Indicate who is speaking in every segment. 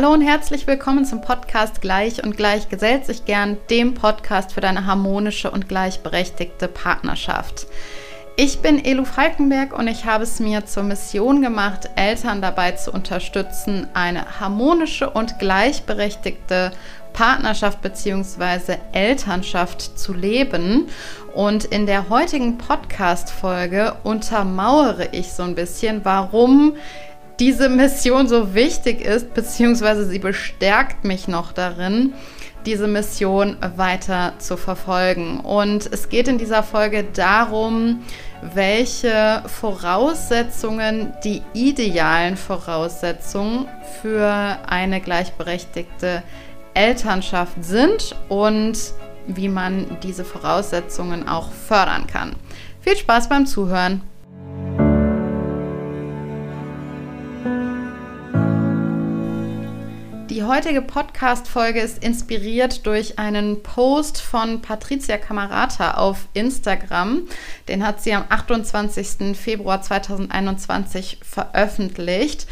Speaker 1: Hallo und herzlich willkommen zum Podcast Gleich und Gleich gesellt sich gern, dem Podcast für deine harmonische und gleichberechtigte Partnerschaft. Ich bin Elu Falkenberg und ich habe es mir zur Mission gemacht, Eltern dabei zu unterstützen, eine harmonische und gleichberechtigte Partnerschaft bzw. Elternschaft zu leben. Und in der heutigen Podcast-Folge untermauere ich so ein bisschen, warum diese Mission so wichtig ist, beziehungsweise sie bestärkt mich noch darin, diese Mission weiter zu verfolgen. Und es geht in dieser Folge darum, welche Voraussetzungen die idealen Voraussetzungen für eine gleichberechtigte Elternschaft sind und wie man diese Voraussetzungen auch fördern kann. Viel Spaß beim Zuhören! Heutige Podcast-Folge ist inspiriert durch einen Post von Patricia Camarata auf Instagram. Den hat sie am 28. Februar 2021 veröffentlicht.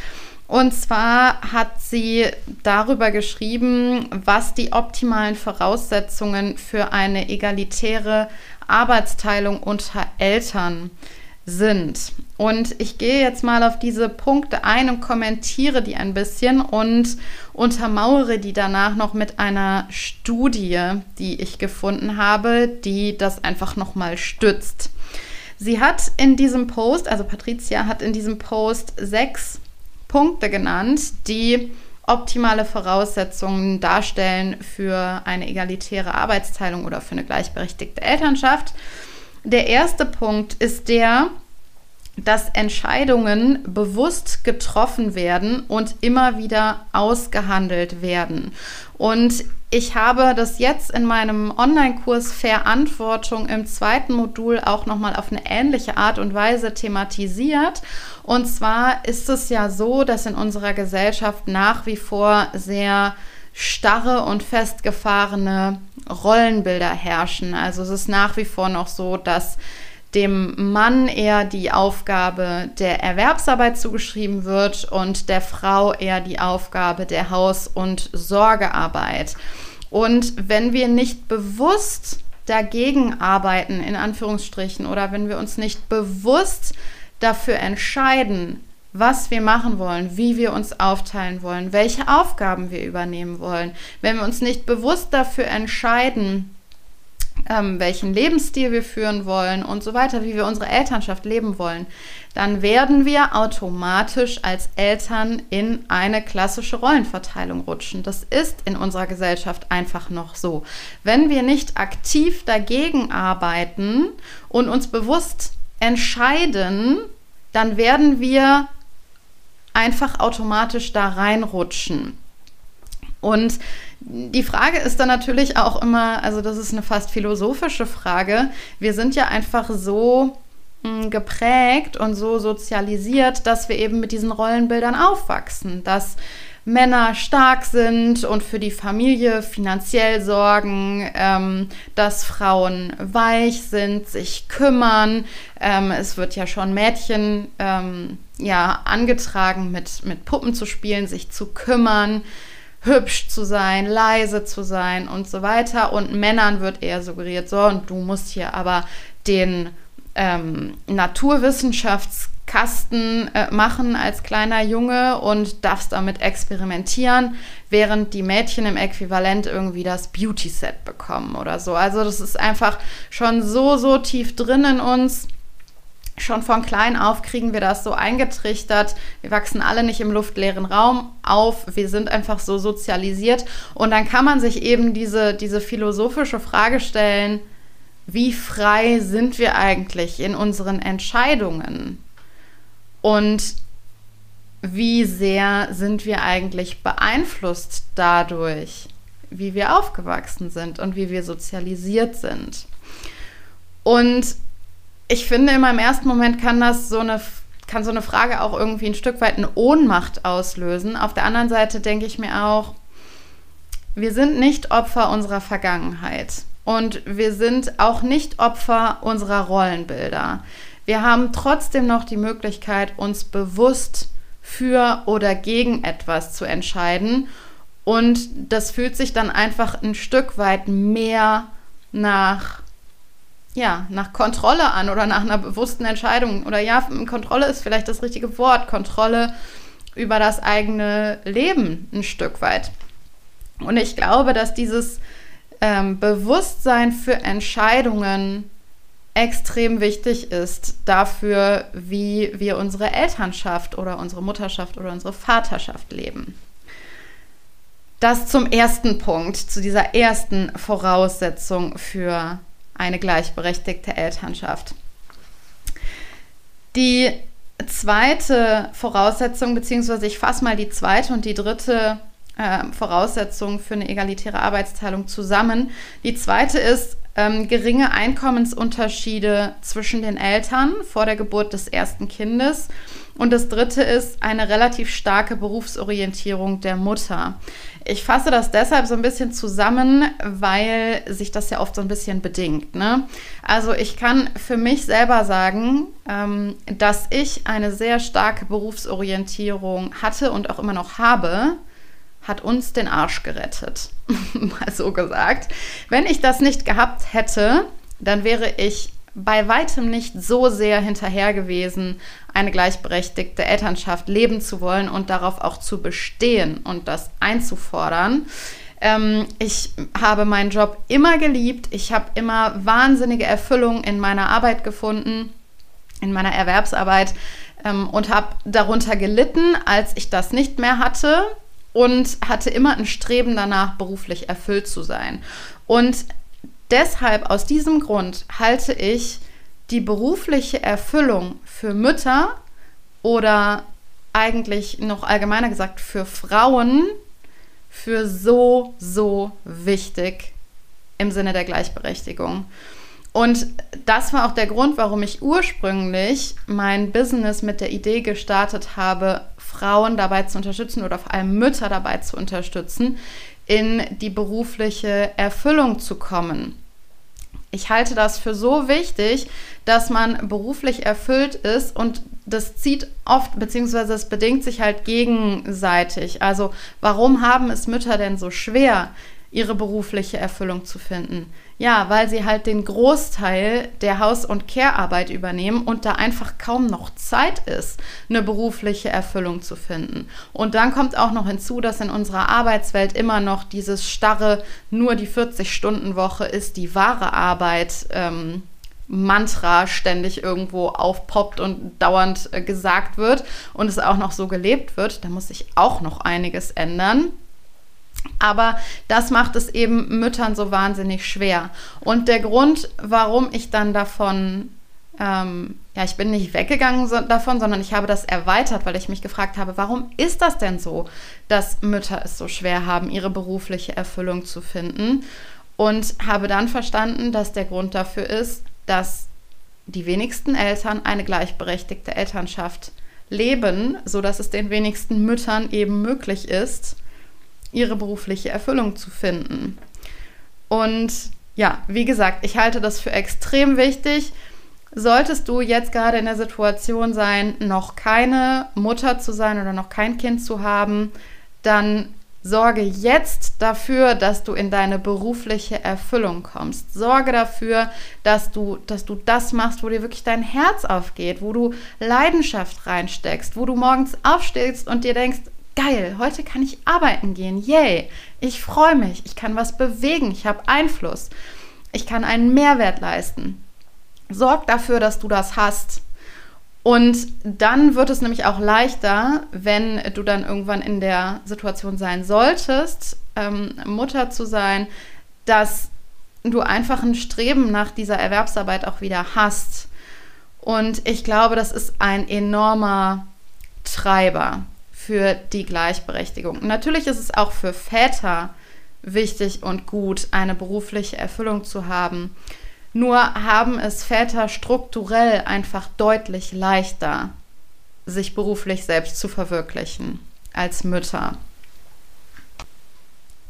Speaker 1: Und zwar hat sie darüber geschrieben, was die optimalen Voraussetzungen für eine egalitäre Arbeitsteilung unter Eltern sind sind. Und ich gehe jetzt mal auf diese Punkte ein und kommentiere die ein bisschen und untermauere die danach noch mit einer Studie, die ich gefunden habe, die das einfach nochmal stützt. Sie hat in diesem Post, also Patricia hat in diesem Post sechs Punkte genannt, die optimale Voraussetzungen darstellen für eine egalitäre Arbeitsteilung oder für eine gleichberechtigte Elternschaft. Der erste Punkt ist der, dass Entscheidungen bewusst getroffen werden und immer wieder ausgehandelt werden. Und ich habe das jetzt in meinem Online-Kurs Verantwortung im zweiten Modul auch nochmal auf eine ähnliche Art und Weise thematisiert. Und zwar ist es ja so, dass in unserer Gesellschaft nach wie vor sehr starre und festgefahrene Rollenbilder herrschen. Also es ist nach wie vor noch so, dass dem Mann eher die Aufgabe der Erwerbsarbeit zugeschrieben wird und der Frau eher die Aufgabe der Haus- und Sorgearbeit. Und wenn wir nicht bewusst dagegen arbeiten, in Anführungsstrichen, oder wenn wir uns nicht bewusst dafür entscheiden, was wir machen wollen, wie wir uns aufteilen wollen, welche Aufgaben wir übernehmen wollen. Wenn wir uns nicht bewusst dafür entscheiden, ähm, welchen Lebensstil wir führen wollen und so weiter, wie wir unsere Elternschaft leben wollen, dann werden wir automatisch als Eltern in eine klassische Rollenverteilung rutschen. Das ist in unserer Gesellschaft einfach noch so. Wenn wir nicht aktiv dagegen arbeiten und uns bewusst entscheiden, dann werden wir einfach automatisch da reinrutschen. Und die Frage ist dann natürlich auch immer, also das ist eine fast philosophische Frage. Wir sind ja einfach so hm, geprägt und so sozialisiert, dass wir eben mit diesen Rollenbildern aufwachsen, dass Männer stark sind und für die Familie finanziell sorgen, ähm, dass Frauen weich sind, sich kümmern. Ähm, es wird ja schon Mädchen ähm, ja, angetragen, mit, mit Puppen zu spielen, sich zu kümmern, hübsch zu sein, leise zu sein und so weiter. Und Männern wird eher suggeriert, so, und du musst hier aber den ähm, Naturwissenschafts Kasten äh, machen als kleiner Junge und darfst damit experimentieren, während die Mädchen im Äquivalent irgendwie das Beauty-Set bekommen oder so. Also das ist einfach schon so, so tief drin in uns. Schon von klein auf kriegen wir das so eingetrichtert. Wir wachsen alle nicht im luftleeren Raum auf. Wir sind einfach so sozialisiert. Und dann kann man sich eben diese, diese philosophische Frage stellen, wie frei sind wir eigentlich in unseren Entscheidungen? Und wie sehr sind wir eigentlich beeinflusst dadurch, wie wir aufgewachsen sind und wie wir sozialisiert sind. Und ich finde, in meinem ersten Moment kann das so eine, kann so eine Frage auch irgendwie ein Stück weit eine Ohnmacht auslösen. Auf der anderen Seite denke ich mir auch, wir sind nicht Opfer unserer Vergangenheit. Und wir sind auch nicht Opfer unserer Rollenbilder. Wir haben trotzdem noch die Möglichkeit, uns bewusst für oder gegen etwas zu entscheiden. Und das fühlt sich dann einfach ein Stück weit mehr nach, ja, nach Kontrolle an oder nach einer bewussten Entscheidung. Oder ja, Kontrolle ist vielleicht das richtige Wort. Kontrolle über das eigene Leben ein Stück weit. Und ich glaube, dass dieses ähm, Bewusstsein für Entscheidungen extrem wichtig ist dafür, wie wir unsere Elternschaft oder unsere Mutterschaft oder unsere Vaterschaft leben. Das zum ersten Punkt, zu dieser ersten Voraussetzung für eine gleichberechtigte Elternschaft. Die zweite Voraussetzung, beziehungsweise ich fasse mal die zweite und die dritte äh, Voraussetzung für eine egalitäre Arbeitsteilung zusammen. Die zweite ist ähm, geringe Einkommensunterschiede zwischen den Eltern vor der Geburt des ersten Kindes. Und das dritte ist eine relativ starke Berufsorientierung der Mutter. Ich fasse das deshalb so ein bisschen zusammen, weil sich das ja oft so ein bisschen bedingt. Ne? Also ich kann für mich selber sagen, ähm, dass ich eine sehr starke Berufsorientierung hatte und auch immer noch habe hat uns den Arsch gerettet. Mal so gesagt. Wenn ich das nicht gehabt hätte, dann wäre ich bei weitem nicht so sehr hinterher gewesen, eine gleichberechtigte Elternschaft leben zu wollen und darauf auch zu bestehen und das einzufordern. Ähm, ich habe meinen Job immer geliebt. Ich habe immer wahnsinnige Erfüllung in meiner Arbeit gefunden, in meiner Erwerbsarbeit ähm, und habe darunter gelitten, als ich das nicht mehr hatte und hatte immer ein Streben danach, beruflich erfüllt zu sein. Und deshalb, aus diesem Grund, halte ich die berufliche Erfüllung für Mütter oder eigentlich noch allgemeiner gesagt für Frauen für so, so wichtig im Sinne der Gleichberechtigung. Und das war auch der Grund, warum ich ursprünglich mein Business mit der Idee gestartet habe, Frauen dabei zu unterstützen oder vor allem Mütter dabei zu unterstützen, in die berufliche Erfüllung zu kommen. Ich halte das für so wichtig, dass man beruflich erfüllt ist und das zieht oft, beziehungsweise es bedingt sich halt gegenseitig. Also warum haben es Mütter denn so schwer, ihre berufliche Erfüllung zu finden? Ja, weil sie halt den Großteil der Haus- und Care-Arbeit übernehmen und da einfach kaum noch Zeit ist, eine berufliche Erfüllung zu finden. Und dann kommt auch noch hinzu, dass in unserer Arbeitswelt immer noch dieses starre, nur die 40-Stunden-Woche ist die wahre Arbeit. Ähm, Mantra ständig irgendwo aufpoppt und dauernd äh, gesagt wird und es auch noch so gelebt wird, da muss sich auch noch einiges ändern. Aber das macht es eben Müttern so wahnsinnig schwer. Und der Grund, warum ich dann davon, ähm, ja, ich bin nicht weggegangen so, davon, sondern ich habe das erweitert, weil ich mich gefragt habe, warum ist das denn so, dass Mütter es so schwer haben, ihre berufliche Erfüllung zu finden? Und habe dann verstanden, dass der Grund dafür ist, dass die wenigsten Eltern eine gleichberechtigte Elternschaft leben, sodass es den wenigsten Müttern eben möglich ist, ihre berufliche Erfüllung zu finden. Und ja, wie gesagt, ich halte das für extrem wichtig. Solltest du jetzt gerade in der Situation sein, noch keine Mutter zu sein oder noch kein Kind zu haben, dann sorge jetzt dafür, dass du in deine berufliche Erfüllung kommst. Sorge dafür, dass du, dass du das machst, wo dir wirklich dein Herz aufgeht, wo du Leidenschaft reinsteckst, wo du morgens aufstehst und dir denkst, geil, heute kann ich arbeiten gehen, yay, ich freue mich, ich kann was bewegen, ich habe Einfluss, ich kann einen Mehrwert leisten. Sorg dafür, dass du das hast. Und dann wird es nämlich auch leichter, wenn du dann irgendwann in der Situation sein solltest, ähm, Mutter zu sein, dass du einfach ein Streben nach dieser Erwerbsarbeit auch wieder hast. Und ich glaube, das ist ein enormer Treiber für die Gleichberechtigung. Natürlich ist es auch für Väter wichtig und gut, eine berufliche Erfüllung zu haben. Nur haben es Väter strukturell einfach deutlich leichter, sich beruflich selbst zu verwirklichen als Mütter.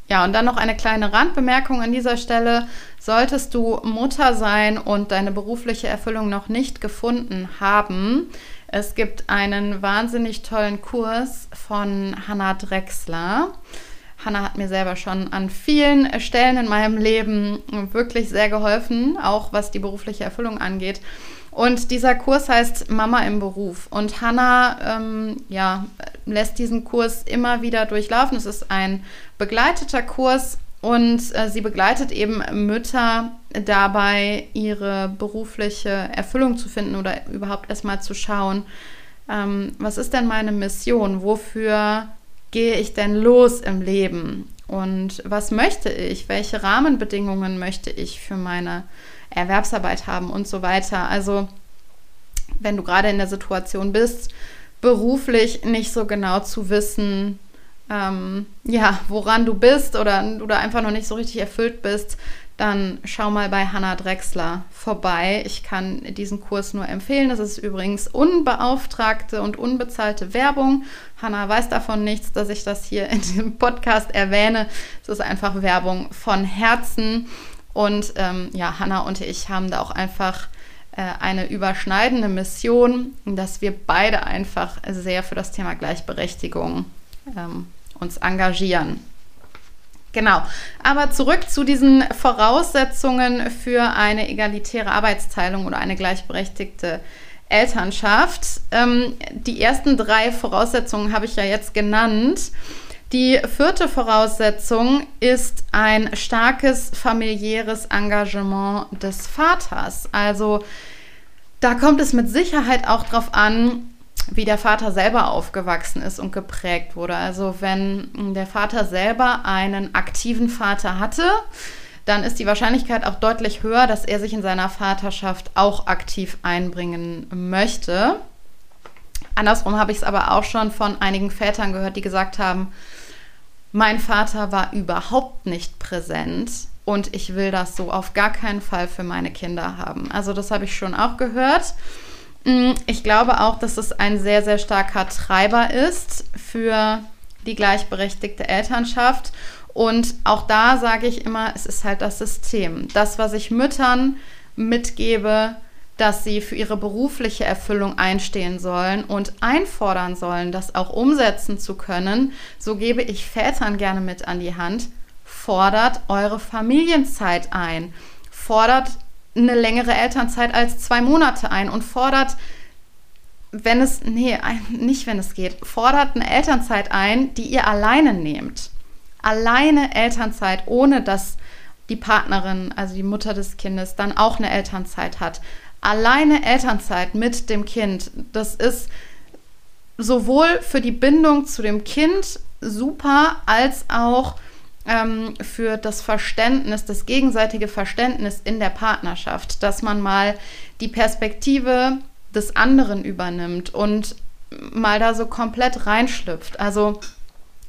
Speaker 1: Ja, und dann noch eine kleine Randbemerkung an dieser Stelle. Solltest du Mutter sein und deine berufliche Erfüllung noch nicht gefunden haben, Es gibt einen wahnsinnig tollen Kurs von Hannah Drexler. Hannah hat mir selber schon an vielen Stellen in meinem Leben wirklich sehr geholfen, auch was die berufliche Erfüllung angeht. Und dieser Kurs heißt Mama im Beruf. Und Hannah ähm, ja, lässt diesen Kurs immer wieder durchlaufen. Es ist ein begleiteter Kurs und äh, sie begleitet eben Mütter dabei, ihre berufliche Erfüllung zu finden oder überhaupt erstmal zu schauen, ähm, was ist denn meine Mission? Wofür gehe ich denn los im Leben? Und was möchte ich? Welche Rahmenbedingungen möchte ich für meine Erwerbsarbeit haben und so weiter? Also, wenn du gerade in der Situation bist, beruflich nicht so genau zu wissen, ähm, ja, woran du bist oder du da einfach noch nicht so richtig erfüllt bist, dann schau mal bei Hannah Drexler vorbei. Ich kann diesen Kurs nur empfehlen. Das ist übrigens unbeauftragte und unbezahlte Werbung. Hannah weiß davon nichts, dass ich das hier in diesem Podcast erwähne. Es ist einfach Werbung von Herzen. Und ähm, ja, Hannah und ich haben da auch einfach äh, eine überschneidende Mission, dass wir beide einfach sehr für das Thema Gleichberechtigung ähm, uns engagieren. Genau. Aber zurück zu diesen Voraussetzungen für eine egalitäre Arbeitsteilung oder eine gleichberechtigte Elternschaft. Ähm, die ersten drei Voraussetzungen habe ich ja jetzt genannt. Die vierte Voraussetzung ist ein starkes familiäres Engagement des Vaters. Also da kommt es mit Sicherheit auch darauf an, wie der Vater selber aufgewachsen ist und geprägt wurde. Also wenn der Vater selber einen aktiven Vater hatte, dann ist die Wahrscheinlichkeit auch deutlich höher, dass er sich in seiner Vaterschaft auch aktiv einbringen möchte. Andersrum habe ich es aber auch schon von einigen Vätern gehört, die gesagt haben, mein Vater war überhaupt nicht präsent und ich will das so auf gar keinen Fall für meine Kinder haben. Also das habe ich schon auch gehört. Mm, ich glaube auch, dass es ein sehr, sehr starker Treiber ist für die gleichberechtigte Elternschaft. Und auch da sage ich immer, es ist halt das System. Das, was ich Müttern mitgebe, dass sie für ihre berufliche Erfüllung einstehen sollen und einfordern sollen, das auch umsetzen zu können, so gebe ich Vätern gerne mit an die Hand. Fordert eure Familienzeit ein. Fordert eine längere Elternzeit als zwei Monate ein und fordert, wenn es, nee, nicht wenn es geht, fordert eine Elternzeit ein, die ihr alleine nehmt. Alleine Elternzeit, ohne dass die Partnerin, also die Mutter des Kindes, dann auch eine Elternzeit hat. Alleine Elternzeit mit dem Kind, das ist sowohl für die Bindung zu dem Kind super, als auch ähm, für das Verständnis, das gegenseitige Verständnis in der Partnerschaft, dass man mal die Perspektive des anderen übernimmt und mal da so komplett reinschlüpft. Also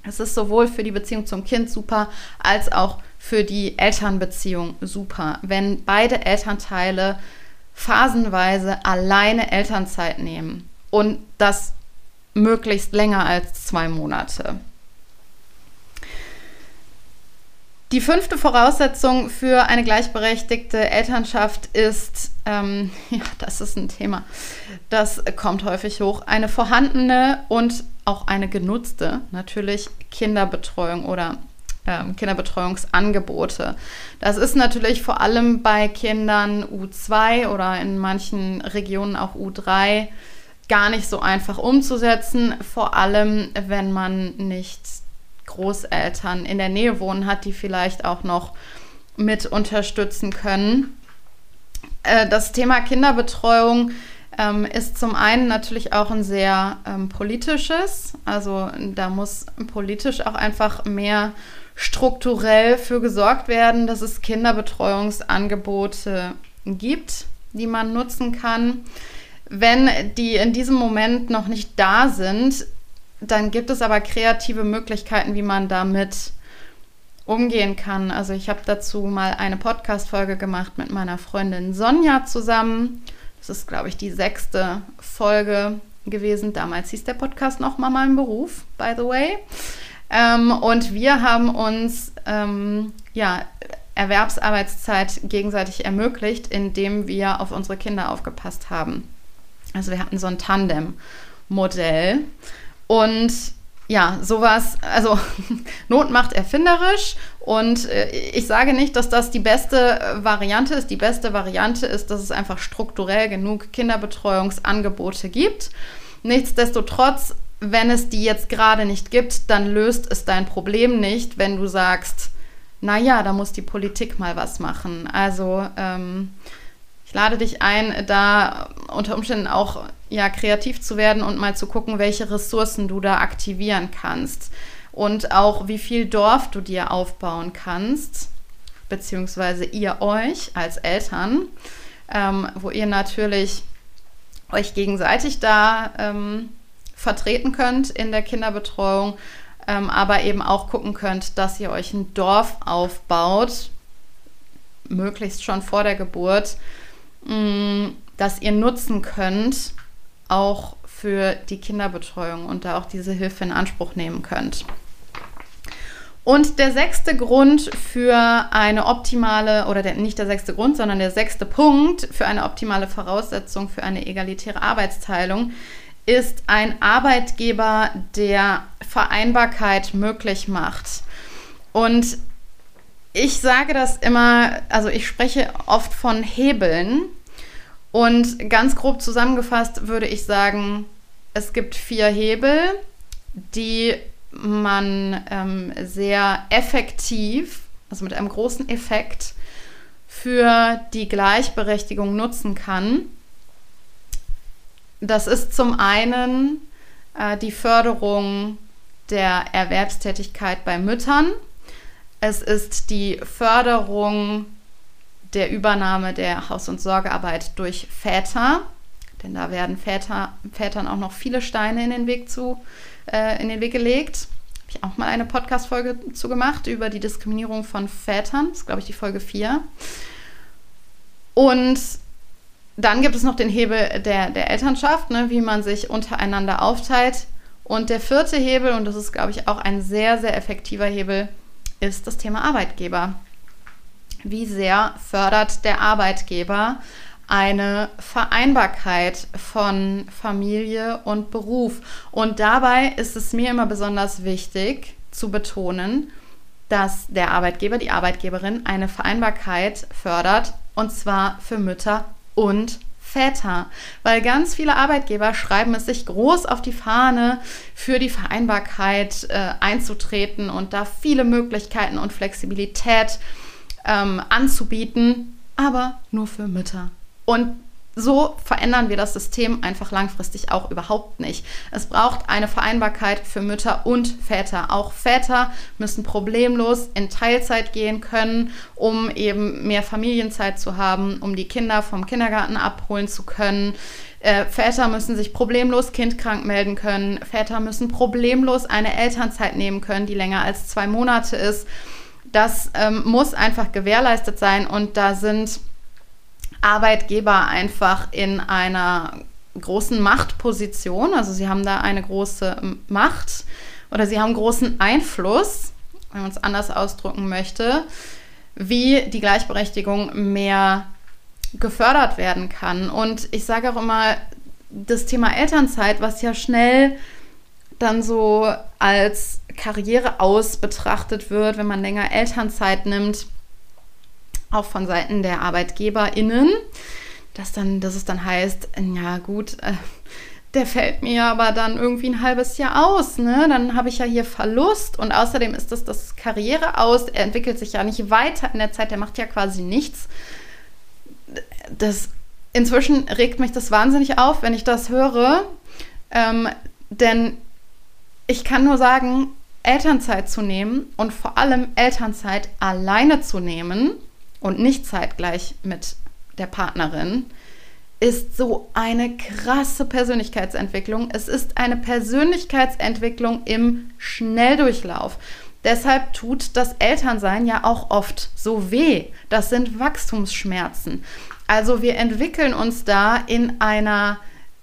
Speaker 1: es ist sowohl für die Beziehung zum Kind super, als auch für die Elternbeziehung super, wenn beide Elternteile phasenweise alleine Elternzeit nehmen und das möglichst länger als zwei Monate. Die fünfte Voraussetzung für eine gleichberechtigte Elternschaft ist, ähm, ja, das ist ein Thema, das kommt häufig hoch, eine vorhandene und auch eine genutzte natürlich Kinderbetreuung oder ähm, Kinderbetreuungsangebote. Das ist natürlich vor allem bei Kindern U2 oder in manchen Regionen auch U3 gar nicht so einfach umzusetzen, vor allem wenn man nicht Großeltern in der Nähe wohnen hat, die vielleicht auch noch mit unterstützen können. Äh, das Thema Kinderbetreuung ähm, ist zum einen natürlich auch ein sehr ähm, politisches. Also da muss politisch auch einfach mehr strukturell für gesorgt werden, dass es Kinderbetreuungsangebote gibt, die man nutzen kann. Wenn die in diesem Moment noch nicht da sind, dann gibt es aber kreative Möglichkeiten, wie man damit umgehen kann. Also ich habe dazu mal eine Podcast-Folge gemacht mit meiner Freundin Sonja zusammen. Das ist, glaube ich, die sechste Folge gewesen. Damals hieß der Podcast noch Mama im Beruf, by the way. Ähm, und wir haben uns ähm, ja, Erwerbsarbeitszeit gegenseitig ermöglicht, indem wir auf unsere Kinder aufgepasst haben. Also wir hatten so ein Tandem-Modell. Und ja, sowas, also Not macht erfinderisch und äh, ich sage nicht, dass das die beste äh, Variante ist. Die beste Variante ist, dass es einfach strukturell genug Kinderbetreuungsangebote gibt. Nichtsdestotrotz, wenn es die jetzt gerade nicht gibt, dann löst es dein Problem nicht, wenn du sagst, naja, da muss die Politik mal was machen. Also ähm, ich lade dich ein, da unter Umständen auch ja, kreativ zu werden und mal zu gucken, welche Ressourcen du da aktivieren kannst. Und auch wie viel Dorf du dir aufbauen kannst, beziehungsweise ihr euch als Eltern, ähm, wo ihr natürlich euch gegenseitig da ähm, vertreten könnt in der Kinderbetreuung, ähm, aber eben auch gucken könnt, dass ihr euch ein Dorf aufbaut, möglichst schon vor der Geburt, Mm, das ihr nutzen könnt, auch für die Kinderbetreuung und da auch diese Hilfe in Anspruch nehmen könnt. Und der sechste Grund für eine optimale, oder der, nicht der sechste Grund, sondern der sechste Punkt für eine optimale Voraussetzung für eine egalitäre Arbeitsteilung ist ein Arbeitgeber, der Vereinbarkeit möglich macht. Und ich sage das immer, also ich spreche oft von Hebeln. Und ganz grob zusammengefasst würde ich sagen, es gibt vier Hebel, die man ähm, sehr effektiv, also mit einem großen Effekt, für die Gleichberechtigung nutzen kann. Das ist zum einen äh, die Förderung der Erwerbstätigkeit bei Müttern. Es ist die Förderung der Übernahme der Haus- und Sorgearbeit durch Väter, denn da werden Väter, Vätern auch noch viele Steine in den Weg, zu, äh, in den Weg gelegt. Habe ich auch mal eine Podcast-Folge zu gemacht über die Diskriminierung von Vätern. Das ist, glaube ich, die Folge 4. Und dann gibt es noch den Hebel der, der Elternschaft, ne, wie man sich untereinander aufteilt. Und der vierte Hebel, und das ist, glaube ich, auch ein sehr, sehr effektiver Hebel, ist das Thema Arbeitgeber wie sehr fördert der Arbeitgeber eine Vereinbarkeit von Familie und Beruf. Und dabei ist es mir immer besonders wichtig zu betonen, dass der Arbeitgeber, die Arbeitgeberin eine Vereinbarkeit fördert, und zwar für Mütter und Väter, weil ganz viele Arbeitgeber schreiben es sich groß auf die Fahne, für die Vereinbarkeit äh, einzutreten und da viele Möglichkeiten und Flexibilität ähm, anzubieten, aber nur für Mütter. Und so verändern wir das System einfach langfristig auch überhaupt nicht. Es braucht eine Vereinbarkeit für Mütter und Väter. Auch Väter müssen problemlos in Teilzeit gehen können, um eben mehr Familienzeit zu haben, um die Kinder vom Kindergarten abholen zu können. Äh, Väter müssen sich problemlos kindkrank melden können. Väter müssen problemlos eine Elternzeit nehmen können, die länger als zwei Monate ist. Das ähm, muss einfach gewährleistet sein und da sind Arbeitgeber einfach in einer großen Machtposition. Also sie haben da eine große Macht oder sie haben großen Einfluss, wenn man es anders ausdrücken möchte, wie die Gleichberechtigung mehr gefördert werden kann. Und ich sage auch immer, das Thema Elternzeit, was ja schnell dann so als Karriere aus betrachtet wird, wenn man länger Elternzeit nimmt, auch von Seiten der ArbeitgeberInnen, dass, dann, dass es dann heißt, ja gut, äh, der fällt mir aber dann irgendwie ein halbes Jahr aus, ne? Dann habe ich ja hier Verlust und außerdem ist das das Karriere aus. Er entwickelt sich ja nicht weiter in der Zeit, der macht ja quasi nichts. Das inzwischen regt mich das wahnsinnig auf, wenn ich das höre, ähm, denn ich kann nur sagen, Elternzeit zu nehmen und vor allem Elternzeit alleine zu nehmen und nicht zeitgleich mit der Partnerin, ist so eine krasse Persönlichkeitsentwicklung. Es ist eine Persönlichkeitsentwicklung im Schnelldurchlauf. Deshalb tut das Elternsein ja auch oft so weh. Das sind Wachstumsschmerzen. Also wir entwickeln uns da in einer,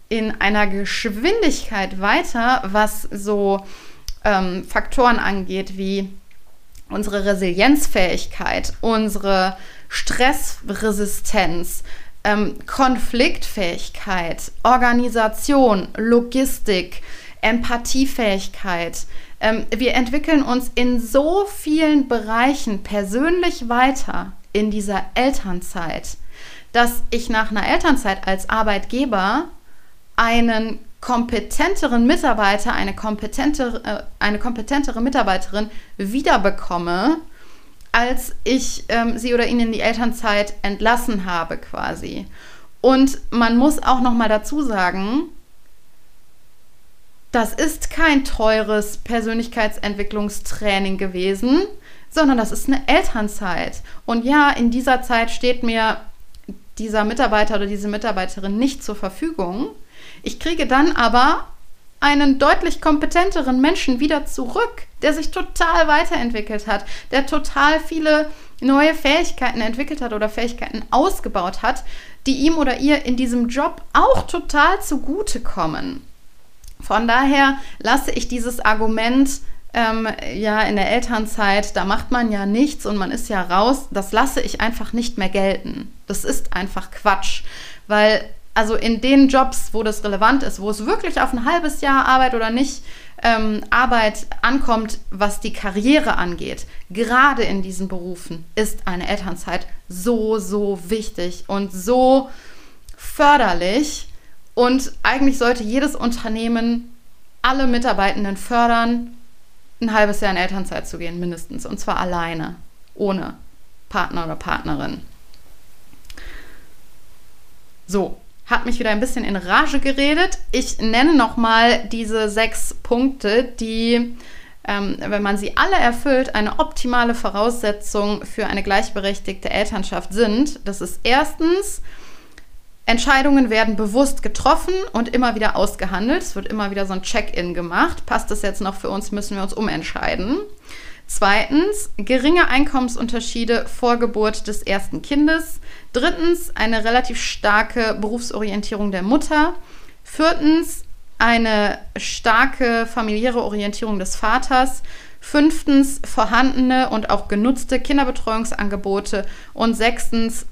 Speaker 1: in einer Geschwindigkeit weiter, was so ähm, Faktoren angeht, wie unsere Resilienzfähigkeit, unsere Stressresistenz, ähm, Konfliktfähigkeit, Organisation, Logistik, Empathiefähigkeit. Ähm, wir entwickeln uns in so vielen Bereichen persönlich weiter in dieser Elternzeit, dass ich nach einer Elternzeit als Arbeitgeber einen kompetenteren Mitarbeiter, eine kompetentere, äh, eine kompetentere Mitarbeiterin wiederbekomme, als ich ähm, sie oder ihn in die Elternzeit entlassen habe quasi. Und man muss auch noch mal dazu sagen, das ist kein teures Persönlichkeitsentwicklungstraining gewesen, sondern das ist eine Elternzeit. Und ja, in dieser Zeit steht mir dieser Mitarbeiter oder diese Mitarbeiterin nicht zur Verfügung. Ich kriege dann aber einen deutlich kompetenteren Menschen wieder zurück, der sich total weiterentwickelt hat, der total viele neue Fähigkeiten entwickelt hat oder Fähigkeiten ausgebaut hat, die ihm oder ihr in diesem Job auch total zugutekommen. Von daher lasse ich dieses Argument, ähm, ja, in der Elternzeit, da macht man ja nichts und man ist ja raus, das lasse ich einfach nicht mehr gelten. Das ist einfach Quatsch, weil also in den Jobs, wo das relevant ist, wo es wirklich auf ein halbes Jahr Arbeit oder nicht ähm, Arbeit ankommt, was die Karriere angeht, gerade in diesen Berufen ist eine Elternzeit so, so wichtig und so förderlich. Und eigentlich sollte jedes Unternehmen alle Mitarbeitenden fördern, ein halbes Jahr in Elternzeit zu gehen, mindestens. Und zwar alleine, ohne Partner oder Partnerin. So, hat mich wieder ein bisschen in Rage geredet. Ich nenne nochmal diese sechs Punkte, die, ähm, wenn man sie alle erfüllt, eine optimale Voraussetzung für eine gleichberechtigte Elternschaft sind. Das ist erstens, Entscheidungen werden bewusst getroffen und immer wieder ausgehandelt. Es wird immer wieder so ein Check-in gemacht. Passt das jetzt noch für uns, müssen wir uns umentscheiden. Zweitens, geringe Einkommensunterschiede vor Geburt des ersten Kindes. Drittens, eine relativ starke Berufsorientierung der Mutter. Viertens, eine starke familiäre Orientierung des Vaters. Fünftens, vorhandene und auch genutzte Kinderbetreuungsangebote. Und sechstens,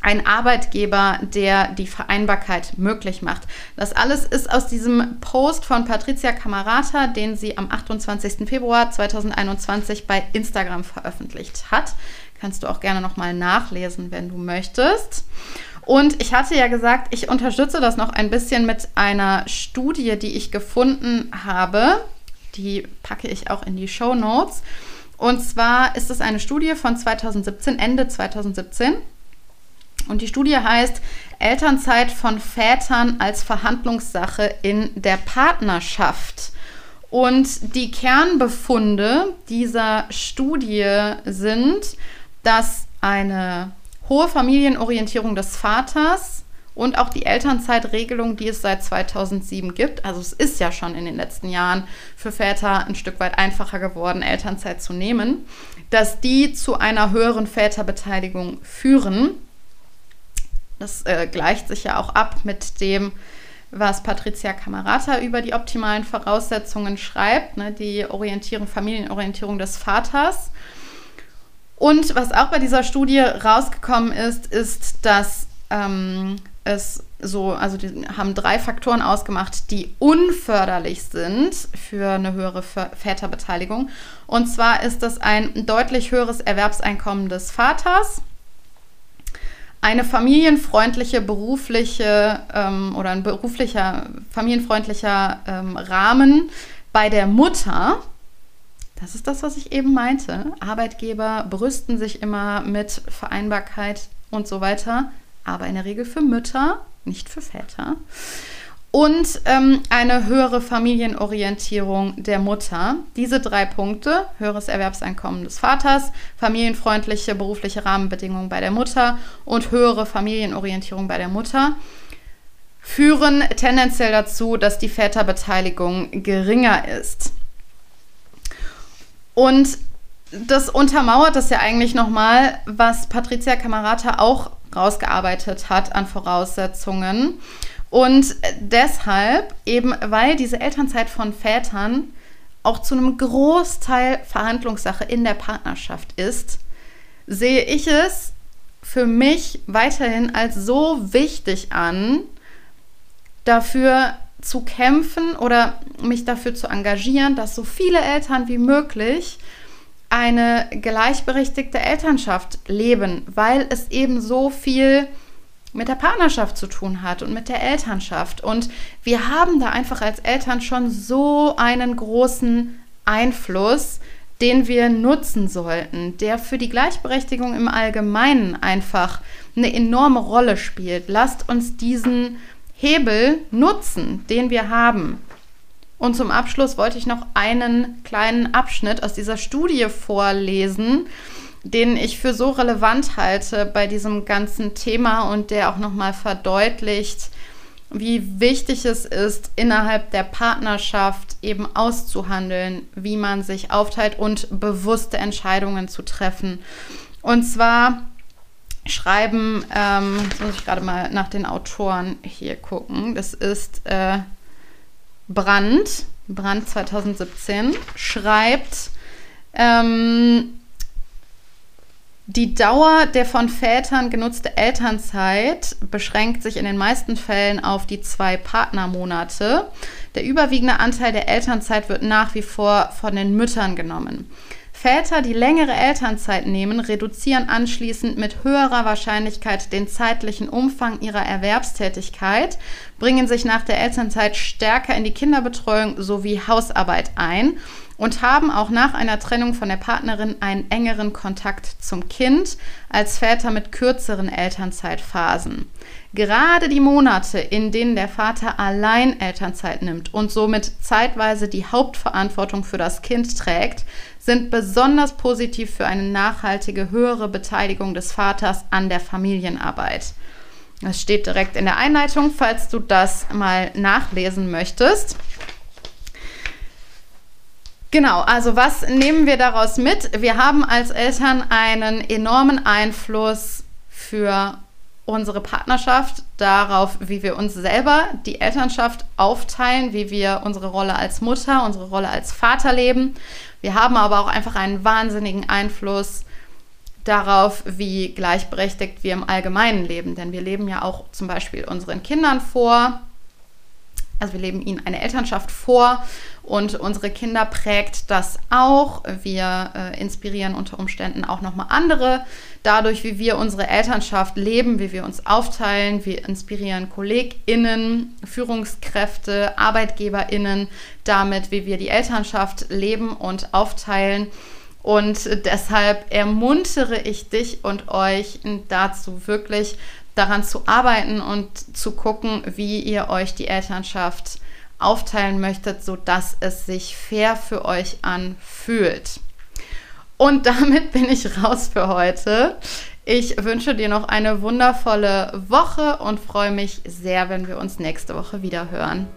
Speaker 1: ein Arbeitgeber, der die Vereinbarkeit möglich macht. Das alles ist aus diesem Post von Patricia Camarata, den sie am 28. Februar 2021 bei Instagram veröffentlicht hat. Kannst du auch gerne nochmal nachlesen, wenn du möchtest. Und ich hatte ja gesagt, ich unterstütze das noch ein bisschen mit einer Studie, die ich gefunden habe. Die packe ich auch in die Show Notes. Und zwar ist es eine Studie von 2017, Ende 2017. Und die Studie heißt Elternzeit von Vätern als Verhandlungssache in der Partnerschaft. Und die Kernbefunde dieser Studie sind, dass eine hohe Familienorientierung des Vaters und auch die Elternzeitregelung, die es seit 2007 gibt, also es ist ja schon in den letzten Jahren für Väter ein Stück weit einfacher geworden, Elternzeit zu nehmen, dass die zu einer höheren Väterbeteiligung führen. Das äh, gleicht sich ja auch ab mit dem, was Patricia Camarata über die optimalen Voraussetzungen schreibt, ne, die Orientierung, Familienorientierung des Vaters. Und was auch bei dieser Studie rausgekommen ist, ist, dass ähm, es so, also die haben drei Faktoren ausgemacht, die unförderlich sind für eine höhere Väterbeteiligung. Und zwar ist das ein deutlich höheres Erwerbseinkommen des Vaters, eine familienfreundliche berufliche ähm, oder ein beruflicher, familienfreundlicher ähm, Rahmen bei der Mutter. Das ist das, was ich eben meinte. Arbeitgeber brüsten sich immer mit Vereinbarkeit und so weiter, aber in der Regel für Mütter, nicht für Väter und ähm, eine höhere Familienorientierung der Mutter. Diese drei Punkte, höheres Erwerbseinkommen des Vaters, familienfreundliche berufliche Rahmenbedingungen bei der Mutter und höhere Familienorientierung bei der Mutter, führen tendenziell dazu, dass die Väterbeteiligung geringer ist. Und das untermauert das ja eigentlich nochmal, was Patricia Camarata auch rausgearbeitet hat an Voraussetzungen. Und deshalb, eben weil diese Elternzeit von Vätern auch zu einem Großteil Verhandlungssache in der Partnerschaft ist, sehe ich es für mich weiterhin als so wichtig an, dafür zu kämpfen oder mich dafür zu engagieren, dass so viele Eltern wie möglich eine gleichberechtigte Elternschaft leben, weil es eben so viel mit der Partnerschaft zu tun hat und mit der Elternschaft. Und wir haben da einfach als Eltern schon so einen großen Einfluss, den wir nutzen sollten, der für die Gleichberechtigung im Allgemeinen einfach eine enorme Rolle spielt. Lasst uns diesen Hebel nutzen, den wir haben. Und zum Abschluss wollte ich noch einen kleinen Abschnitt aus dieser Studie vorlesen, den ich für so relevant halte bei diesem ganzen Thema und der auch nochmal verdeutlicht, wie wichtig es ist, innerhalb der Partnerschaft eben auszuhandeln, wie man sich aufteilt und bewusste Entscheidungen zu treffen. Und zwar schreiben, ähm, jetzt muss ich gerade mal nach den Autoren hier gucken, das ist äh, Brand, Brand 2017, schreibt, ähm, die Dauer der von Vätern genutzte Elternzeit beschränkt sich in den meisten Fällen auf die zwei Partnermonate. Der überwiegende Anteil der Elternzeit wird nach wie vor von den Müttern genommen. Väter, die längere Elternzeit nehmen, reduzieren anschließend mit höherer Wahrscheinlichkeit den zeitlichen Umfang ihrer Erwerbstätigkeit, bringen sich nach der Elternzeit stärker in die Kinderbetreuung sowie Hausarbeit ein und haben auch nach einer Trennung von der Partnerin einen engeren Kontakt zum Kind als Väter mit kürzeren Elternzeitphasen. Gerade die Monate, in denen der Vater allein Elternzeit nimmt und somit zeitweise die Hauptverantwortung für das Kind trägt, sind besonders positiv für eine nachhaltige höhere Beteiligung des Vaters an der Familienarbeit. Das steht direkt in der Einleitung, falls du das mal nachlesen möchtest. Genau, also was nehmen wir daraus mit? Wir haben als Eltern einen enormen Einfluss für unsere Partnerschaft, darauf, wie wir uns selber die Elternschaft aufteilen, wie wir unsere Rolle als Mutter, unsere Rolle als Vater leben. Wir haben aber auch einfach einen wahnsinnigen Einfluss darauf, wie gleichberechtigt wir im Allgemeinen leben. Denn wir leben ja auch zum Beispiel unseren Kindern vor, also wir leben ihnen eine Elternschaft vor und unsere Kinder prägt das auch. Wir äh, inspirieren unter Umständen auch nochmal andere dadurch, wie wir unsere Elternschaft leben, wie wir uns aufteilen. Wir inspirieren KollegInnen, Führungskräfte, ArbeitgeberInnen damit, wie wir die Elternschaft leben und aufteilen. Und deshalb ermuntere ich dich und euch dazu wirklich daran zu arbeiten und zu gucken, wie ihr euch die Elternschaft aufteilen möchtet, sodass es sich fair für euch anfühlt. Und damit bin ich raus für heute. Ich wünsche dir noch eine wundervolle Woche und freue mich sehr, wenn wir uns nächste Woche wieder hören.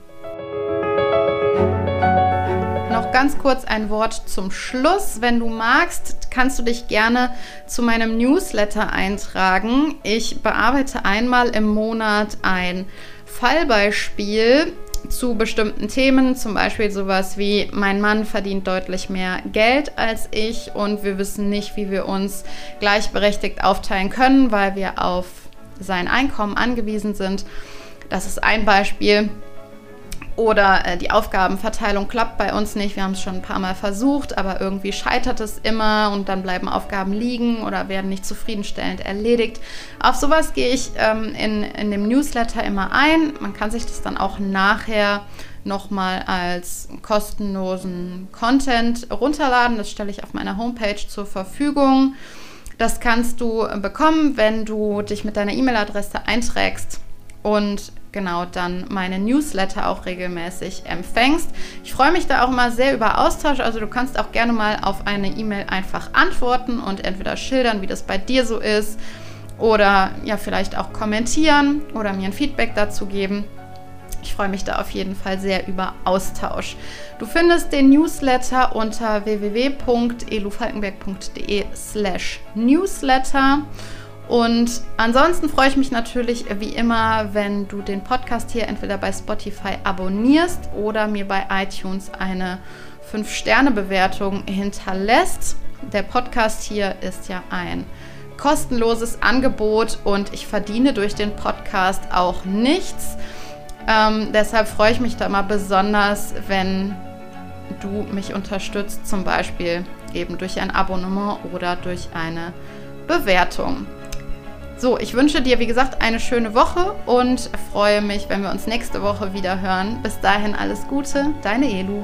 Speaker 1: Ganz kurz ein Wort zum Schluss. Wenn du magst, kannst du dich gerne zu meinem Newsletter eintragen. Ich bearbeite einmal im Monat ein Fallbeispiel zu bestimmten Themen, zum Beispiel sowas wie mein Mann verdient deutlich mehr Geld als ich und wir wissen nicht, wie wir uns gleichberechtigt aufteilen können, weil wir auf sein Einkommen angewiesen sind. Das ist ein Beispiel. Oder äh, die Aufgabenverteilung klappt bei uns nicht. Wir haben es schon ein paar Mal versucht, aber irgendwie scheitert es immer und dann bleiben Aufgaben liegen oder werden nicht zufriedenstellend erledigt. Auf sowas gehe ich ähm, in, in dem Newsletter immer ein. Man kann sich das dann auch nachher nochmal als kostenlosen Content runterladen. Das stelle ich auf meiner Homepage zur Verfügung. Das kannst du bekommen, wenn du dich mit deiner E-Mail-Adresse einträgst und genau dann meine Newsletter auch regelmäßig empfängst. Ich freue mich da auch immer sehr über Austausch. Also du kannst auch gerne mal auf eine E-Mail einfach antworten und entweder schildern, wie das bei dir so ist oder ja vielleicht auch kommentieren oder mir ein Feedback dazu geben. Ich freue mich da auf jeden Fall sehr über Austausch. Du findest den Newsletter unter www.elufalkenberg.de slash newsletter. Und ansonsten freue ich mich natürlich wie immer, wenn du den Podcast hier entweder bei Spotify abonnierst oder mir bei iTunes eine 5-Sterne-Bewertung hinterlässt. Der Podcast hier ist ja ein kostenloses Angebot und ich verdiene durch den Podcast auch nichts. Ähm, deshalb freue ich mich da immer besonders, wenn du mich unterstützt, zum Beispiel eben durch ein Abonnement oder durch eine Bewertung. So, ich wünsche dir, wie gesagt, eine schöne Woche und freue mich, wenn wir uns nächste Woche wieder hören. Bis dahin alles Gute, deine Elu.